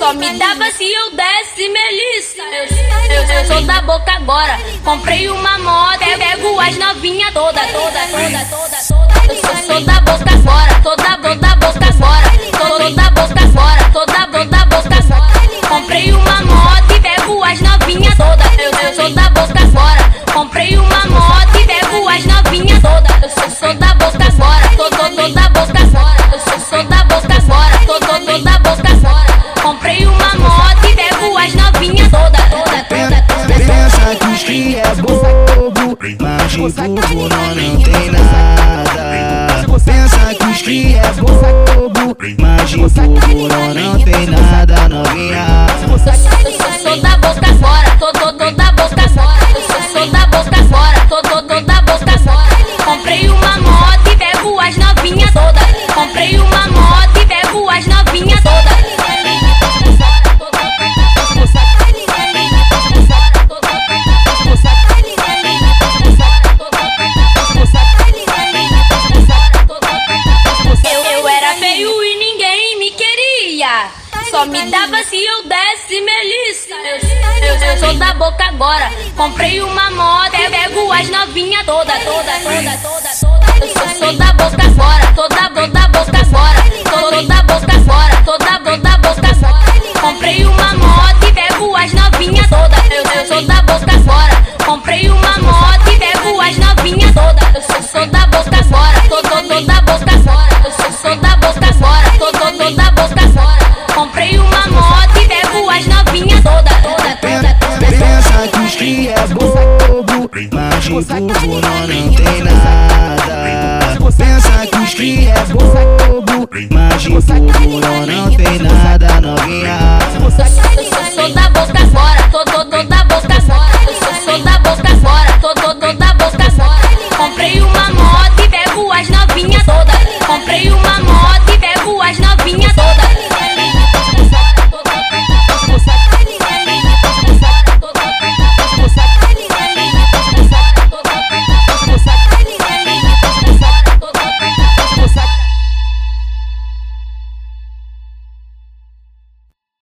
Só me dava se eu desse Melissa. Eu, sou da boca agora. Comprei uma moto, pego as novinha toda, toda, toda, toda, toda. Eu sou da boca agora. de burro não tem nada Pensa que os que é bobo Mas de burro não tem nada Só me dava se eu desse melissa. Eu, sou da boca agora. Comprei uma moto e pego as novinhas toda, toda, toda, toda. que burro não, não tem nada. Pensa que os que é bobo Mas de burro não, não